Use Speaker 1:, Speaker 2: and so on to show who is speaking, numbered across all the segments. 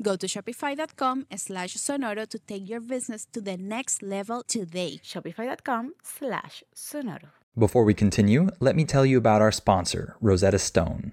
Speaker 1: Go to shopify.com slash sonoro to take your business to the next level today.
Speaker 2: Shopify.com slash sonoro.
Speaker 3: Before we continue, let me tell you about our sponsor, Rosetta Stone.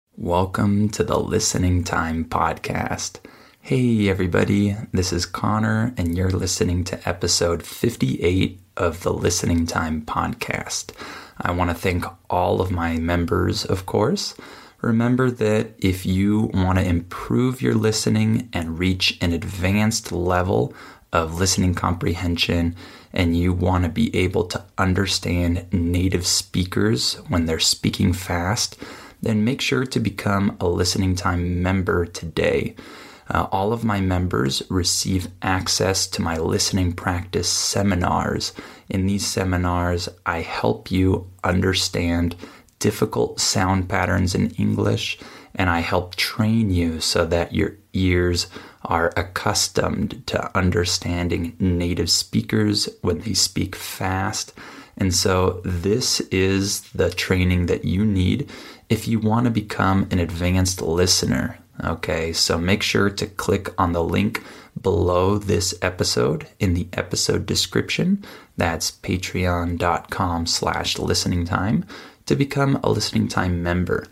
Speaker 4: Welcome to the Listening Time Podcast. Hey, everybody, this is Connor, and you're listening to episode 58 of the Listening Time Podcast. I want to thank all of my members, of course. Remember that if you want to improve your listening and reach an advanced level of listening comprehension, and you want to be able to understand native speakers when they're speaking fast, then make sure to become a listening time member today. Uh, all of my members receive access to my listening practice seminars. In these seminars, I help you understand difficult sound patterns in English and I help train you so that your ears are accustomed to understanding native speakers when they speak fast. And so, this is the training that you need if you want to become an advanced listener. Okay, so make sure to click on the link below this episode in the episode description. That's patreon.com slash listening time to become a listening time member.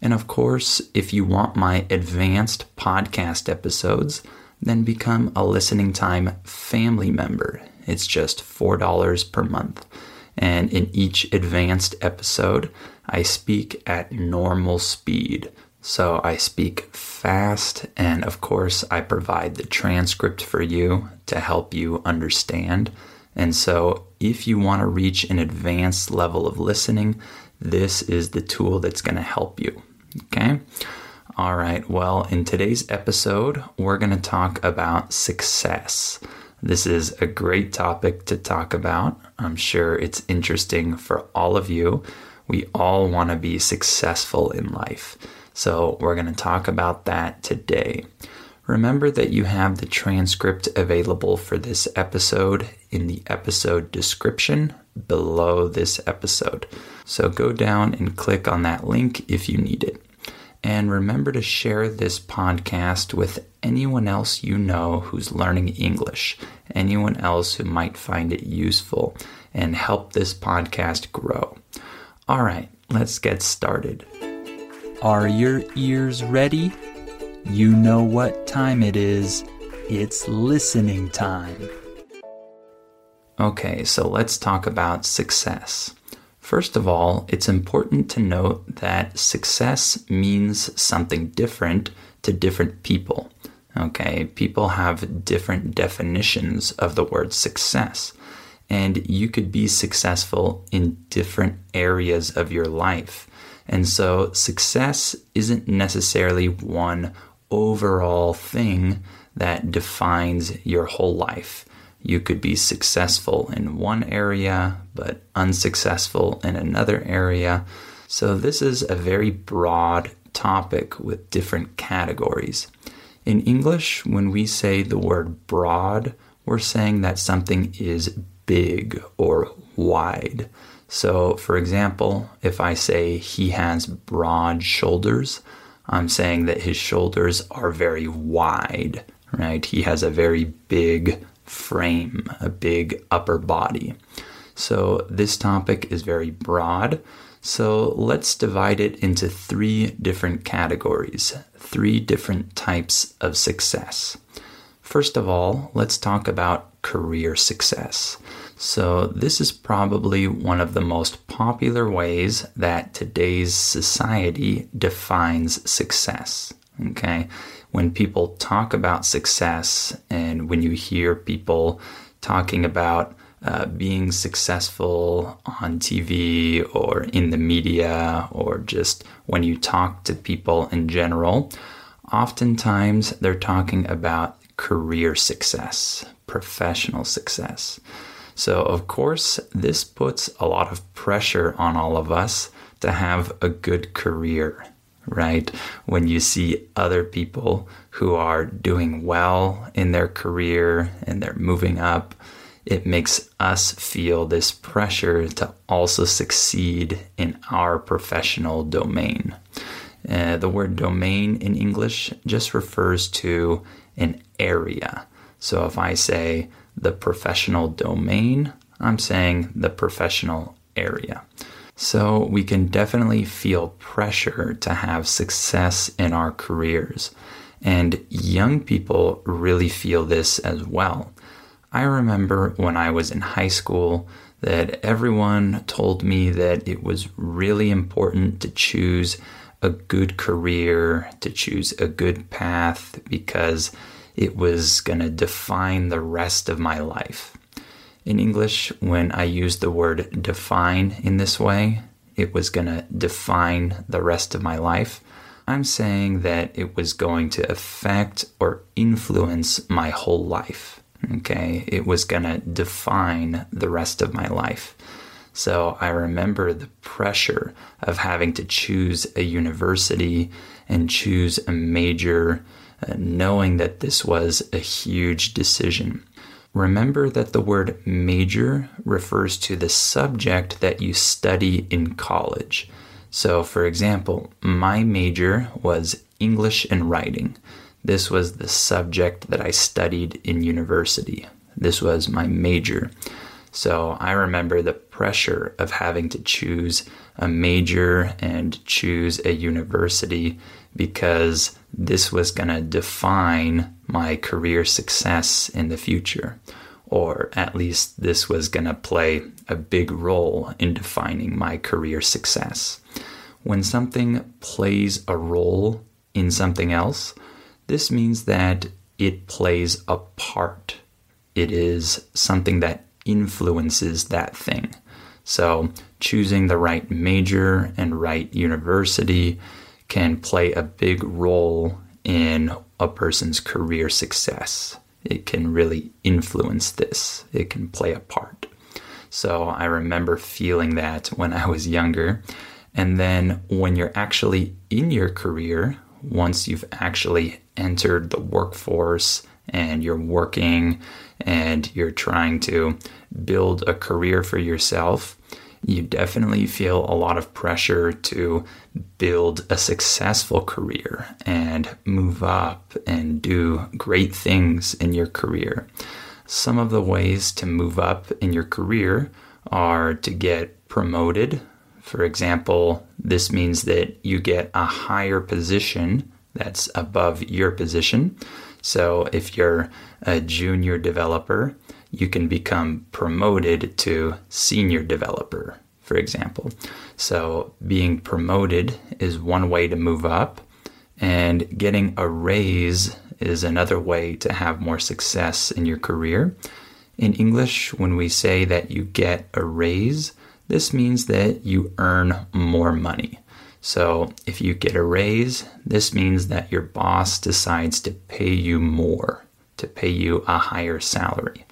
Speaker 4: And of course, if you want my advanced podcast episodes, then become a listening time family member. It's just $4 per month. And in each advanced episode, I speak at normal speed. So I speak fast, and of course, I provide the transcript for you to help you understand. And so, if you want to reach an advanced level of listening, this is the tool that's going to help you. Okay? All right, well, in today's episode, we're going to talk about success. This is a great topic to talk about. I'm sure it's interesting for all of you. We all want to be successful in life. So, we're going to talk about that today. Remember that you have the transcript available for this episode in the episode description below this episode. So, go down and click on that link if you need it. And remember to share this podcast with anyone else you know who's learning English, anyone else who might find it useful. and help this podcast grow. All right, let's get started. Are your ears ready? You know what time it is. It's listening time. Okay, so let's talk about success. First of all, it's important to note that success means something different to different people. Okay, people have different definitions of the word success, and you could be successful in different areas of your life. And so, success isn't necessarily one overall thing that defines your whole life. You could be successful in one area, but unsuccessful in another area. So, this is a very broad topic with different categories. In English, when we say the word broad, we're saying that something is big or wide. So, for example, if I say he has broad shoulders, I'm saying that his shoulders are very wide, right? He has a very big frame, a big upper body. So, this topic is very broad. So, let's divide it into three different categories, three different types of success. First of all, let's talk about career success. So, this is probably one of the most popular ways that today's society defines success. Okay, when people talk about success and when you hear people talking about uh, being successful on TV or in the media or just when you talk to people in general, oftentimes they're talking about career success, professional success. So, of course, this puts a lot of pressure on all of us to have a good career, right? When you see other people who are doing well in their career and they're moving up, it makes us feel this pressure to also succeed in our professional domain. Uh, the word domain in English just refers to an area. So if I say the professional domain, I'm saying the professional area. So we can definitely feel pressure to have success in our careers. And young people really feel this as well. I remember when I was in high school that everyone told me that it was really important to choose a good career, to choose a good path, because it was going to define the rest of my life. In English, when I use the word define in this way, it was going to define the rest of my life. I'm saying that it was going to affect or influence my whole life. Okay, it was going to define the rest of my life. So I remember the pressure of having to choose a university and choose a major uh, knowing that this was a huge decision. Remember that the word major refers to the subject that you study in college. So, for example, my major was English and writing. This was the subject that I studied in university. This was my major. So I remember the pressure of having to choose a major and choose a university because this was going to define my career success in the future. Or at least this was going to play a big role in defining my career success. When something plays a role in something else, this means that it plays a part. It is something that influences that thing. So, choosing the right major and right university can play a big role in a person's career success. It can really influence this, it can play a part. So, I remember feeling that when I was younger. And then, when you're actually in your career, once you've actually entered the workforce and you're working and you're trying to build a career for yourself, you definitely feel a lot of pressure to build a successful career and move up and do great things in your career. Some of the ways to move up in your career are to get promoted. For example, this means that you get a higher position that's above your position. So if you're a junior developer, you can become promoted to senior developer, for example. So being promoted is one way to move up, and getting a raise is another way to have more success in your career. In English, when we say that you get a raise, this means that you earn more money. So if you get a raise, this means that your boss decides to pay you more, to pay you a higher salary.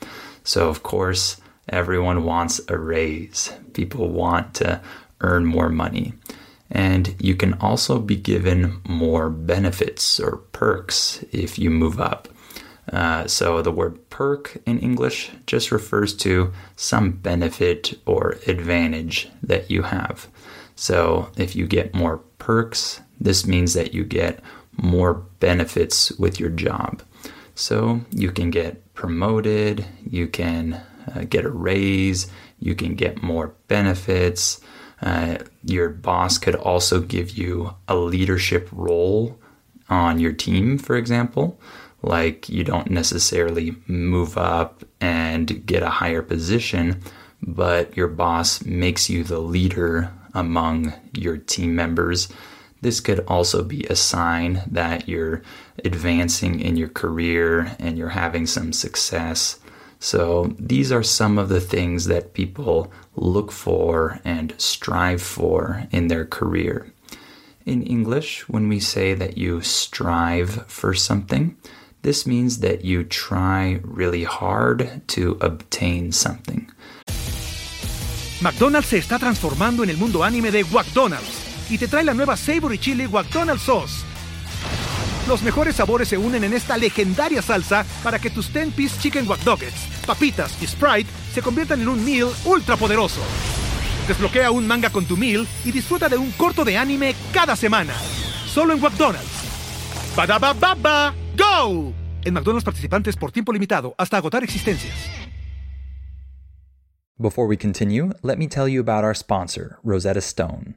Speaker 4: So, of course, everyone wants a raise. People want to earn more money. And you can also be given more benefits or perks if you move up. Uh, so the word perk in English just refers to some benefit or advantage that you have. So if you get more perks, this means that you get more benefits with your job. So you can get promoted, you can uh, get a raise, you can get more benefits. Uh, your boss could also give you a leadership role on your team, for example. Like you don't necessarily move up and get a higher position, but your boss makes you the leader among your team members. This could also be a sign that you're advancing in your career and you're having some success. So, these are some of the things that people look for and strive for in their career. In English, when we say that you strive for something, this means that you try really hard to obtain something.
Speaker 5: McDonald's se está transformando en el mundo anime de WcDonald's y te trae la nueva Savory Chili McDonald's Sauce. Los mejores sabores se unen en esta legendaria salsa para que tus 10-piece chicken wack papitas y Sprite se conviertan en un meal ultra poderoso. Desbloquea un manga con tu meal y disfruta de un corto de anime cada semana. Solo en McDonald's. baba ¡Go! En McDonald's participantes por tiempo limitado hasta agotar existencias.
Speaker 3: Before we continue, let me tell you about our sponsor, Rosetta Stone.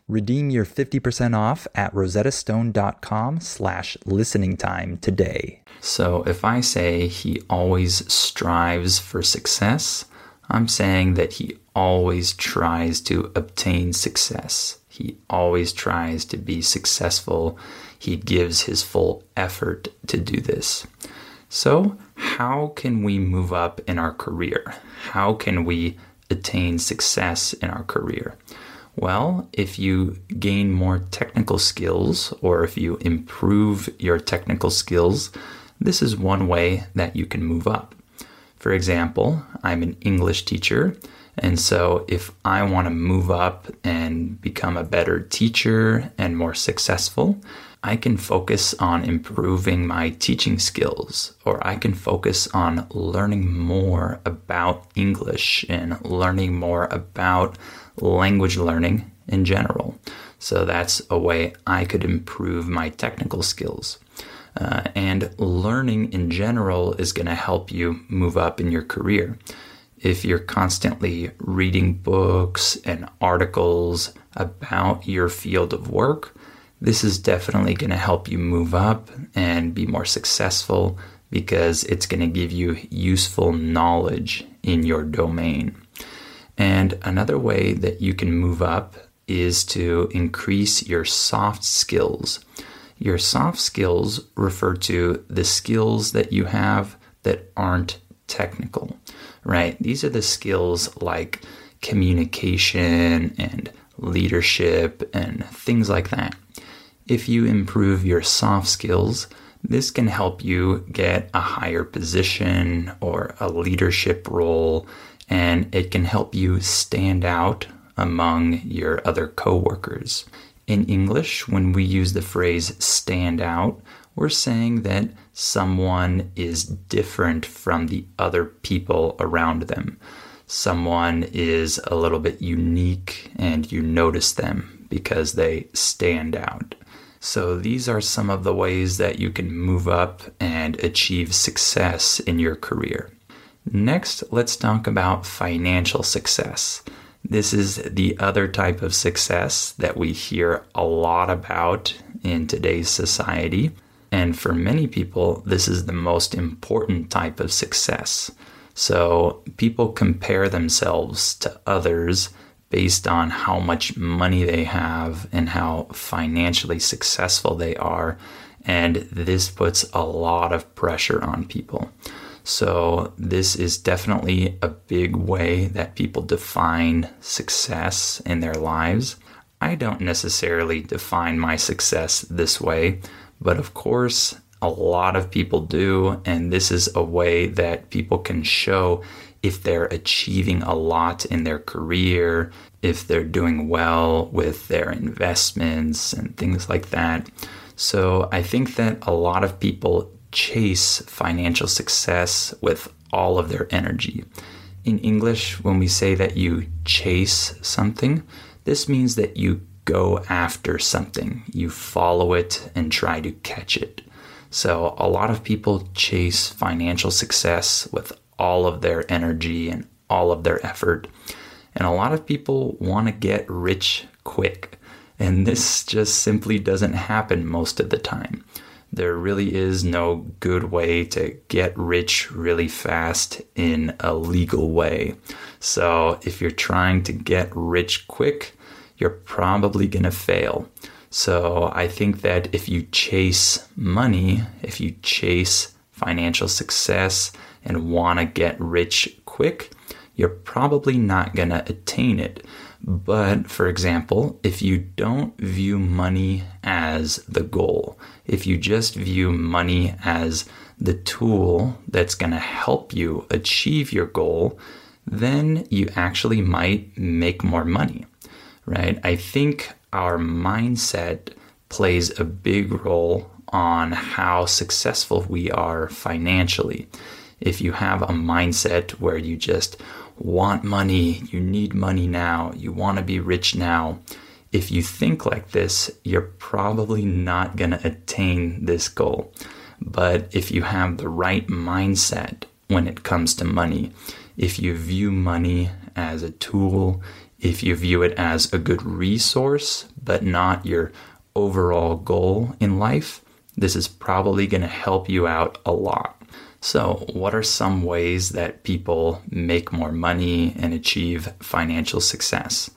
Speaker 3: Redeem your 50% off at rosettastone.com slash listening time today.
Speaker 4: So if I say he always strives for success, I'm saying that he always tries to obtain success. He always tries to be successful. He gives his full effort to do this. So, how can we move up in our career? How can we attain success in our career? Well, if you gain more technical skills or if you improve your technical skills, this is one way that you can move up. For example, I'm an English teacher, and so if I want to move up and become a better teacher and more successful, I can focus on improving my teaching skills, or I can focus on learning more about English and learning more about language learning in general. So that's a way I could improve my technical skills. Uh, and learning in general is going to help you move up in your career. If you're constantly reading books and articles about your field of work, this is definitely going to help you move up and be more successful because it's going to give you useful knowledge in your domain. And another way that you can move up is to increase your soft skills. Your soft skills refer to the skills that you have that aren't technical, right? These are the skills like communication and leadership and things like that. If you improve your soft skills, this can help you get a higher position or a leadership role, and it can help you stand out among your other coworkers. In English, when we use the phrase stand out, we're saying that someone is different from the other people around them. Someone is a little bit unique and you notice them because they stand out. So, these are some of the ways that you can move up and achieve success in your career. Next, let's talk about financial success. This is the other type of success that we hear a lot about in today's society. And for many people, this is the most important type of success. So people compare themselves to others based on how much money they have and how financially successful they are. And this puts a lot of pressure on people. So, this is definitely a big way that people define success in their lives. I don't necessarily define my success this way, but of course, a lot of people do. And this is a way that people can show if they're achieving a lot in their career, if they're doing well with their investments and things like that. So I think that a lot of people chase financial success with all of their energy. In English, when we say that you chase something, this means that you go after something, you follow it and try to catch it. So, a lot of people chase financial success with all of their energy and all of their effort. And a lot of people want to get rich quick. And this just simply doesn't happen most of the time there really is no good way to get rich really fast in a legal way. So if you're trying to get rich quick, you're probably going to fail. So I think that if you chase money, if you chase financial success and want to get rich quick, you're probably not going to attain it. But for example, if you don't view money as the goal, if you just view money as the tool that's going to help you achieve your goal, then you actually might make more money, right? I think our mindset plays a big role on how successful we are financially. If you have a mindset where you just want money, you need money now, you want to be rich now. If you think like this, you're probably not going to attain this goal. But if you have the right mindset when it comes to money, if you view money as a tool, if you view it as a good resource, but not your overall goal in life, this is probably going to help you out a lot. So, what are some ways that people make more money and achieve financial success?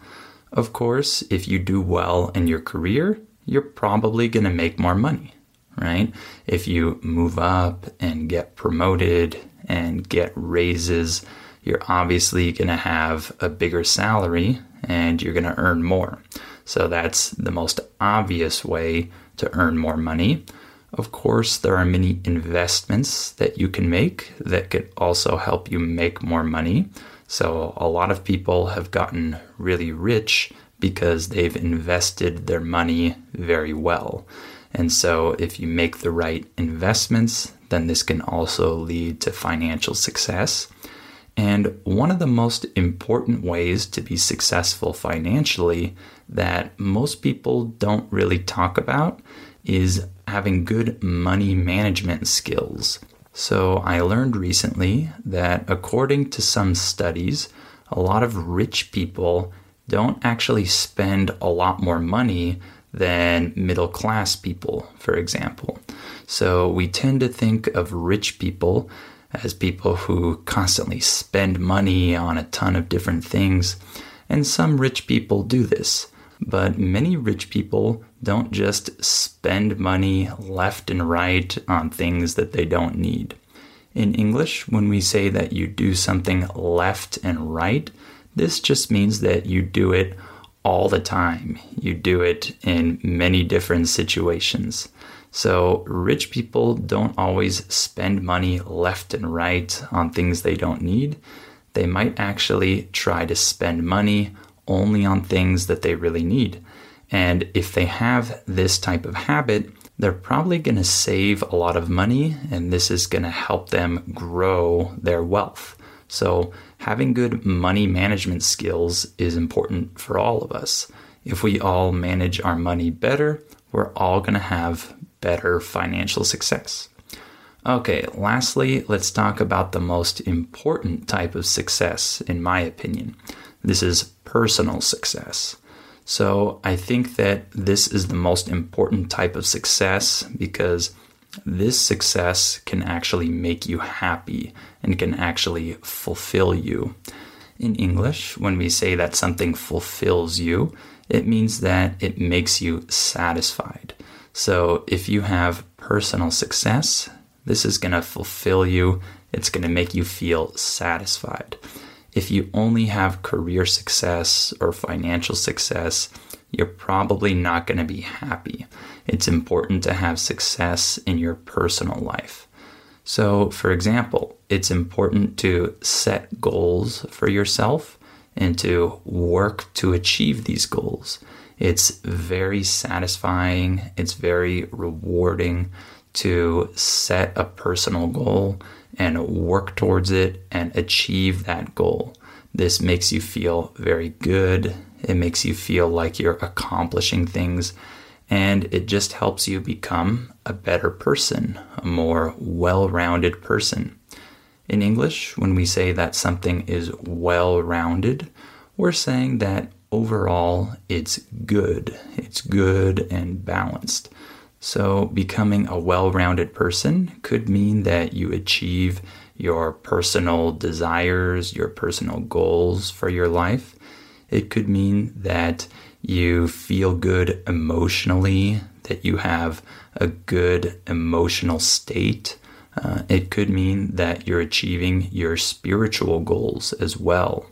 Speaker 4: Of course, if you do well in your career, you're probably going to make more money, right? If you move up and get promoted and get raises, you're obviously going to have a bigger salary and you're going to earn more. So that's the most obvious way to earn more money. Of course, there are many investments that you can make that could also help you make more money. So, a lot of people have gotten really rich because they've invested their money very well. And so, if you make the right investments, then this can also lead to financial success. And one of the most important ways to be successful financially that most people don't really talk about is having good money management skills. So, I learned recently that according to some studies, a lot of rich people don't actually spend a lot more money than middle class people, for example. So, we tend to think of rich people as people who constantly spend money on a ton of different things. And some rich people do this. But many rich people don't just spend money left and right on things that they don't need. In English, when we say that you do something left and right, this just means that you do it all the time. You do it in many different situations. So, rich people don't always spend money left and right on things they don't need. They might actually try to spend money only on things that they really need. And if they have this type of habit, they're probably going to save a lot of money, and this is going to help them grow their wealth. So, having good money management skills is important for all of us. If we all manage our money better, we're all going to have better financial success. Okay, lastly, let's talk about the most important type of success, in my opinion. This is personal success. So I think that this is the most important type of success because this success can actually make you happy and can actually fulfill you. In English, when we say that something fulfills you, it means that it makes you satisfied. So if you have personal success, this is going to fulfill you, it's going to make you feel satisfied. If you only have career success or financial success, you're probably not going to be happy. It's important to have success in your personal life. So, for example, it's important to set goals for yourself and to work to achieve these goals. It's very satisfying, it's very rewarding to set a personal goal and work towards it and achieve that goal. This makes you feel very good. It makes you feel like you're accomplishing things. And it just helps you become a better person, a more well rounded person. In English, when we say that something is well rounded, we're saying that overall it's good. It's good and balanced. So, becoming a well rounded person could mean that you achieve your personal desires, your personal goals for your life. It could mean that you feel good emotionally, that you have a good emotional state. Uh, it could mean that you're achieving your spiritual goals as well.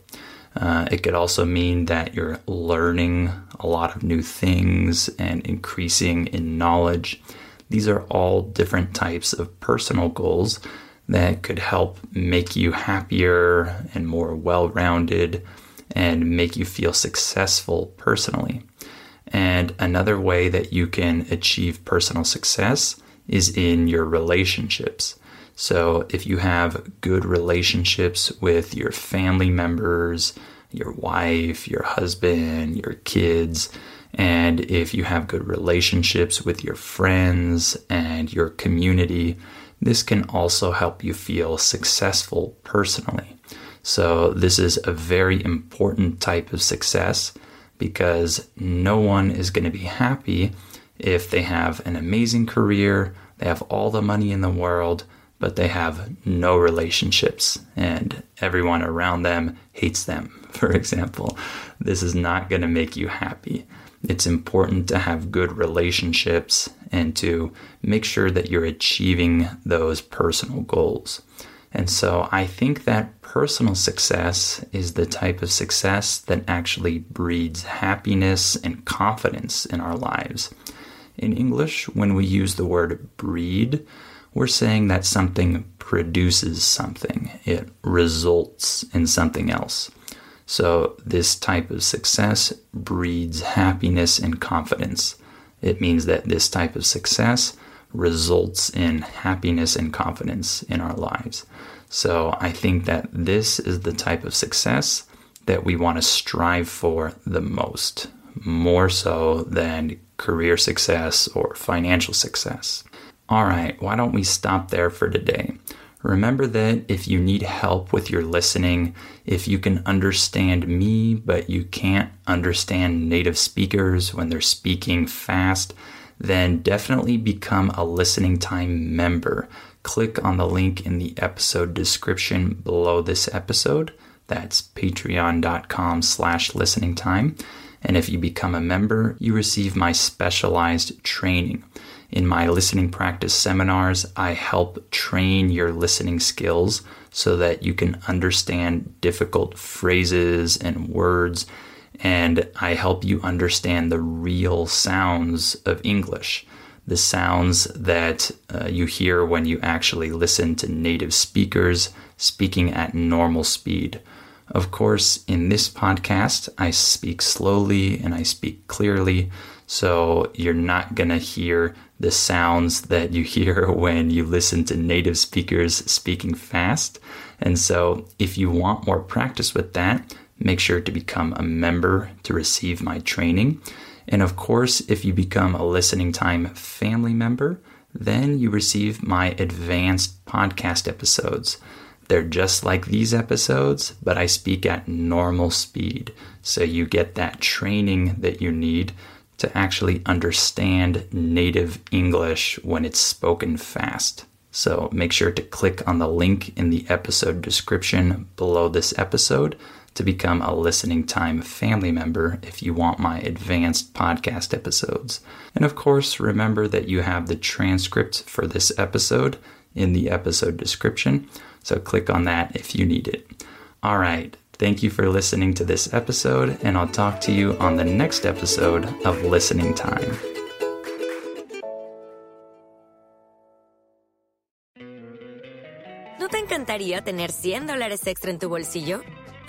Speaker 4: Uh, it could also mean that you're learning a lot of new things and increasing in knowledge. These are all different types of personal goals that could help make you happier and more well rounded and make you feel successful personally. And another way that you can achieve personal success is in your relationships. So, if you have good relationships with your family members, your wife, your husband, your kids, and if you have good relationships with your friends and your community, this can also help you feel successful personally. So, this is a very important type of success because no one is going to be happy if they have an amazing career, they have all the money in the world, but they have no relationships and everyone around them hates them, for example. This is not going to make you happy. It's important to have good relationships and to make sure that you're achieving those personal goals. And so I think that personal success is the type of success that actually breeds happiness and confidence in our lives. In English, when we use the word breed, we're saying that something produces something, it results in something else. So, this type of success breeds happiness and confidence. It means that this type of success results in happiness and confidence in our lives. So, I think that this is the type of success that we want to strive for the most. more so than career success or financial success. All right, why don't we stop there for today? Remember that if you need help with your listening, if you can understand me, but you can't understand native speakers when they're speaking fast, then definitely become a listening time member. Click on the link in the episode description below this episode. That's patreon.com slash listening time. And if you become a member, you receive my specialized training. In my listening practice seminars, I help train your listening skills so that you can understand difficult phrases and words, and I help you understand the real sounds of English, the sounds that uh, you hear when you actually listen to native speakers speaking at normal speed. Of course, in this podcast, I speak slowly and I speak clearly, so you're not going to hear the sounds that you hear when you listen to native speakers speaking fast. And so, if you want more practice with that, make sure to become a member to receive my training. And of course, if you become a listening time family member, then you receive my advanced podcast episodes. They're just like these episodes, but I speak at normal speed. So you get that training that you need to actually understand native English when it's spoken fast. So make sure to click on the link in the episode description below this episode to become a listening time family member if you want my advanced podcast episodes. And of course, remember that you have the transcript for this episode in the episode description. So click on that if you need it. All right. Thank you for listening to this episode, and I'll talk to you on the next episode of Listening Time.
Speaker 6: ¿No te encantaría tener 100 dólares extra en tu bolsillo?